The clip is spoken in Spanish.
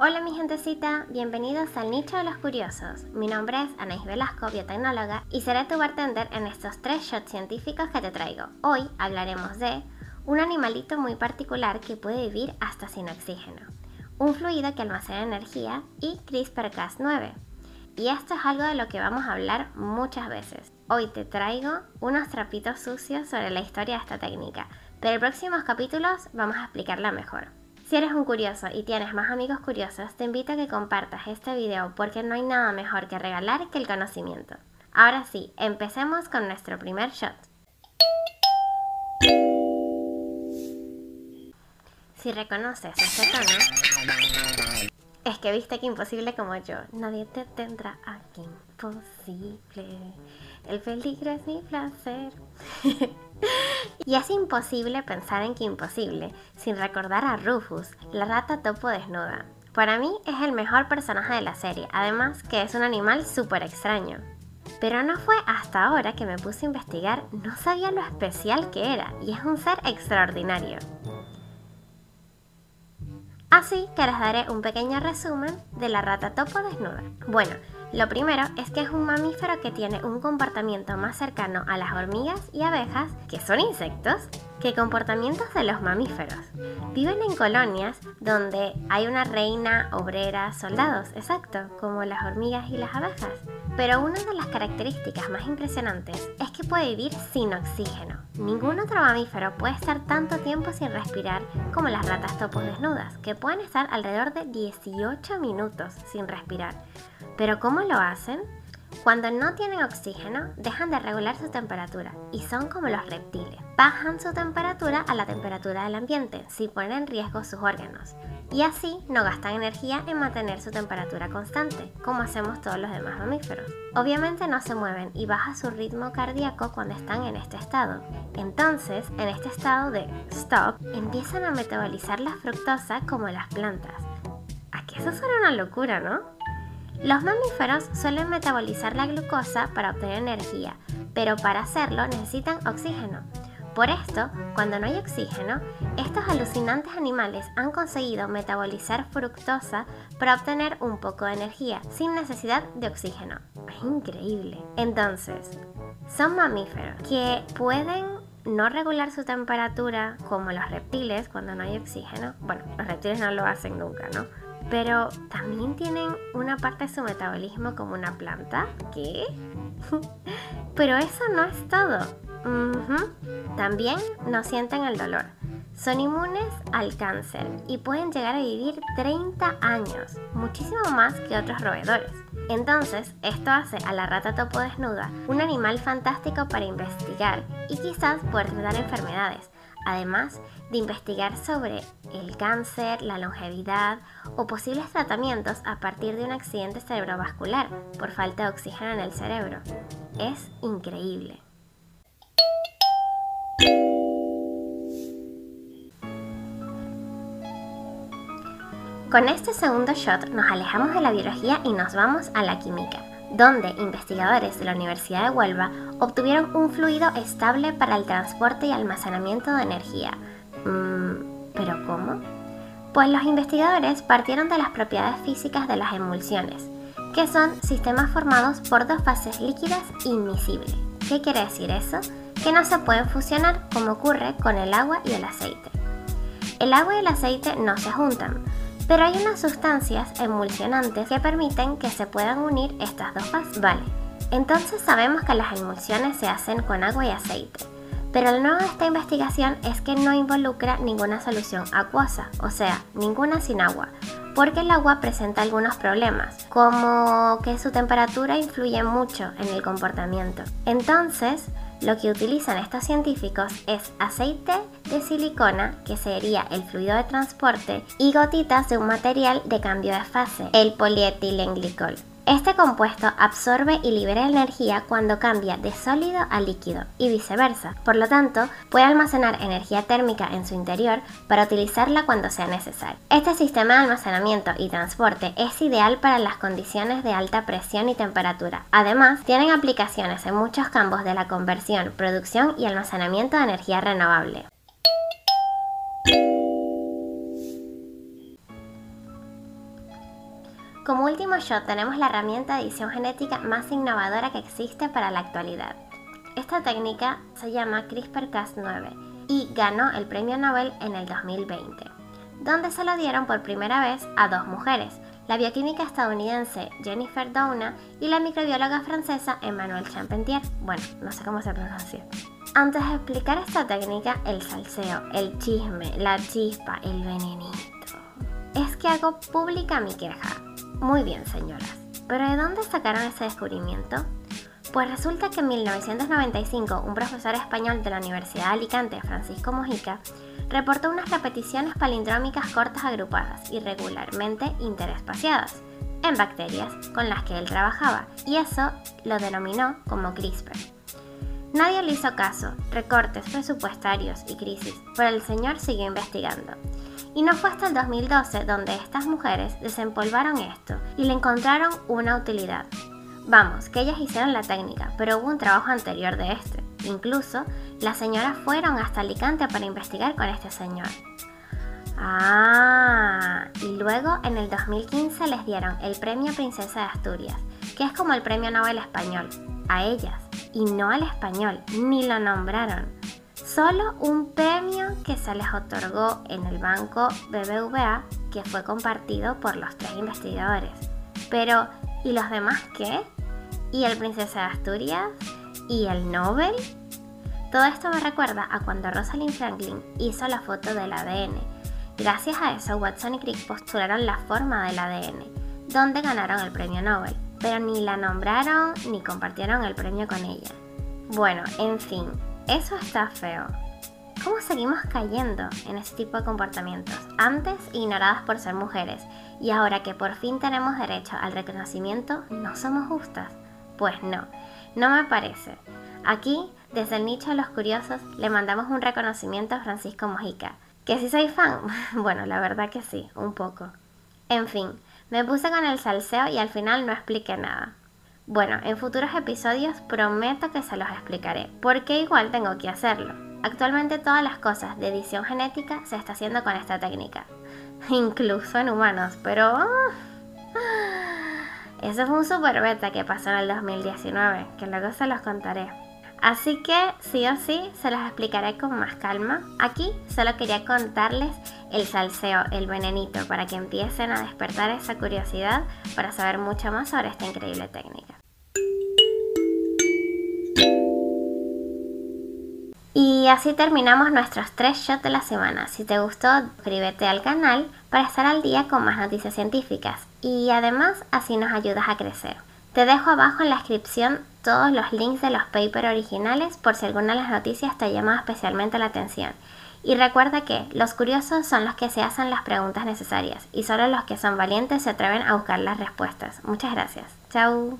Hola mi gentecita, bienvenidos al Nicho de los Curiosos. Mi nombre es Anaís Velasco, biotecnóloga, y seré tu bartender en estos tres shots científicos que te traigo. Hoy hablaremos de un animalito muy particular que puede vivir hasta sin oxígeno, un fluido que almacena energía y CRISPR-Cas9. Y esto es algo de lo que vamos a hablar muchas veces. Hoy te traigo unos trapitos sucios sobre la historia de esta técnica, pero en próximos capítulos vamos a explicarla mejor. Si eres un curioso y tienes más amigos curiosos, te invito a que compartas este video porque no hay nada mejor que regalar que el conocimiento. Ahora sí, empecemos con nuestro primer shot. Si reconoces este tono, es que viste que imposible como yo, nadie te tendrá aquí imposible. El peligro es mi placer. y es imposible pensar en que imposible sin recordar a Rufus, la rata topo desnuda. Para mí es el mejor personaje de la serie, además que es un animal súper extraño. Pero no fue hasta ahora que me puse a investigar, no sabía lo especial que era, y es un ser extraordinario. Así que les daré un pequeño resumen de la rata topo desnuda. Bueno, lo primero es que es un mamífero que tiene un comportamiento más cercano a las hormigas y abejas, que son insectos, que comportamientos de los mamíferos. Viven en colonias donde hay una reina, obrera, soldados, exacto, como las hormigas y las abejas. Pero una de las características más impresionantes es que puede vivir sin oxígeno. Ningún otro mamífero puede estar tanto tiempo sin respirar como las ratas topos desnudas, que pueden estar alrededor de 18 minutos sin respirar. Pero ¿cómo lo hacen? Cuando no tienen oxígeno, dejan de regular su temperatura y son como los reptiles. Bajan su temperatura a la temperatura del ambiente, si ponen en riesgo sus órganos. Y así no gastan energía en mantener su temperatura constante, como hacemos todos los demás mamíferos. Obviamente no se mueven y baja su ritmo cardíaco cuando están en este estado. Entonces, en este estado de stop, empiezan a metabolizar la fructosa como las plantas. Aquí eso suena una locura, ¿no? Los mamíferos suelen metabolizar la glucosa para obtener energía, pero para hacerlo necesitan oxígeno. Por esto, cuando no hay oxígeno, estos alucinantes animales han conseguido metabolizar fructosa para obtener un poco de energía, sin necesidad de oxígeno. Es increíble. Entonces, son mamíferos que pueden no regular su temperatura como los reptiles cuando no hay oxígeno. Bueno, los reptiles no lo hacen nunca, ¿no? Pero también tienen una parte de su metabolismo como una planta. ¿Qué? pero eso no es todo. También no sienten el dolor. Son inmunes al cáncer y pueden llegar a vivir 30 años, muchísimo más que otros roedores. Entonces, esto hace a la rata topo desnuda un animal fantástico para investigar y quizás poder tratar enfermedades, además de investigar sobre el cáncer, la longevidad o posibles tratamientos a partir de un accidente cerebrovascular por falta de oxígeno en el cerebro. Es increíble. Con este segundo shot nos alejamos de la biología y nos vamos a la química donde investigadores de la Universidad de Huelva obtuvieron un fluido estable para el transporte y almacenamiento de energía. Mm, ¿Pero cómo? Pues los investigadores partieron de las propiedades físicas de las emulsiones, que son sistemas formados por dos fases líquidas inmisibles. ¿Qué quiere decir eso? Que no se pueden fusionar como ocurre con el agua y el aceite. El agua y el aceite no se juntan, pero hay unas sustancias emulsionantes que permiten que se puedan unir estas dos fases. Vale, entonces sabemos que las emulsiones se hacen con agua y aceite. Pero lo nuevo de esta investigación es que no involucra ninguna solución acuosa, o sea, ninguna sin agua, porque el agua presenta algunos problemas, como que su temperatura influye mucho en el comportamiento. Entonces, lo que utilizan estos científicos es aceite de silicona, que sería el fluido de transporte, y gotitas de un material de cambio de fase, el polietilenglicol. Este compuesto absorbe y libera energía cuando cambia de sólido a líquido y viceversa. Por lo tanto, puede almacenar energía térmica en su interior para utilizarla cuando sea necesario. Este sistema de almacenamiento y transporte es ideal para las condiciones de alta presión y temperatura. Además, tienen aplicaciones en muchos campos de la conversión, producción y almacenamiento de energía renovable. Como último shot tenemos la herramienta de edición genética más innovadora que existe para la actualidad. Esta técnica se llama CRISPR-Cas9 y ganó el premio Nobel en el 2020, donde se lo dieron por primera vez a dos mujeres, la bioquímica estadounidense Jennifer Doudna y la microbióloga francesa Emmanuelle Champentier. Bueno, no sé cómo se pronuncia. Antes de explicar esta técnica, el salseo, el chisme, la chispa, el venenito, es que hago pública mi queja. Muy bien, señoras. ¿Pero de dónde sacaron ese descubrimiento? Pues resulta que en 1995 un profesor español de la Universidad de Alicante, Francisco Mojica, reportó unas repeticiones palindrómicas cortas agrupadas, irregularmente interespaciadas, en bacterias con las que él trabajaba, y eso lo denominó como CRISPR. Nadie le hizo caso, recortes presupuestarios y crisis, pero el señor siguió investigando. Y no fue hasta el 2012 donde estas mujeres desempolvaron esto y le encontraron una utilidad. Vamos, que ellas hicieron la técnica, pero hubo un trabajo anterior de este. Incluso, las señoras fueron hasta Alicante para investigar con este señor. Ah, y luego en el 2015 les dieron el Premio Princesa de Asturias, que es como el Premio Nobel Español, a ellas, y no al español, ni lo nombraron. Solo un premio que se les otorgó en el banco BBVA, que fue compartido por los tres investigadores. Pero, ¿y los demás qué? ¿Y el Princesa de Asturias? ¿Y el Nobel? Todo esto me recuerda a cuando Rosalind Franklin hizo la foto del ADN. Gracias a eso, Watson y Crick postularon la forma del ADN, donde ganaron el premio Nobel, pero ni la nombraron ni compartieron el premio con ella. Bueno, en fin, eso está feo. ¿Cómo seguimos cayendo en ese tipo de comportamientos? Antes ignoradas por ser mujeres y ahora que por fin tenemos derecho al reconocimiento, ¿no somos justas? Pues no, no me parece. Aquí, desde el nicho de los curiosos, le mandamos un reconocimiento a Francisco Mojica. ¿Que si soy fan? Bueno, la verdad que sí, un poco. En fin, me puse con el salseo y al final no expliqué nada. Bueno, en futuros episodios prometo que se los explicaré, porque igual tengo que hacerlo. Actualmente todas las cosas de edición genética se está haciendo con esta técnica, incluso en humanos, pero... Ah, eso fue un super beta que pasó en el 2019, que luego se los contaré. Así que sí o sí se los explicaré con más calma. Aquí solo quería contarles el salseo, el venenito, para que empiecen a despertar esa curiosidad para saber mucho más sobre esta increíble técnica. Y así terminamos nuestros tres shots de la semana. Si te gustó, suscríbete al canal para estar al día con más noticias científicas y además así nos ayudas a crecer. Te dejo abajo en la descripción todos los links de los papers originales por si alguna de las noticias te ha llamado especialmente la atención. Y recuerda que los curiosos son los que se hacen las preguntas necesarias y solo los que son valientes se atreven a buscar las respuestas. Muchas gracias. Chao.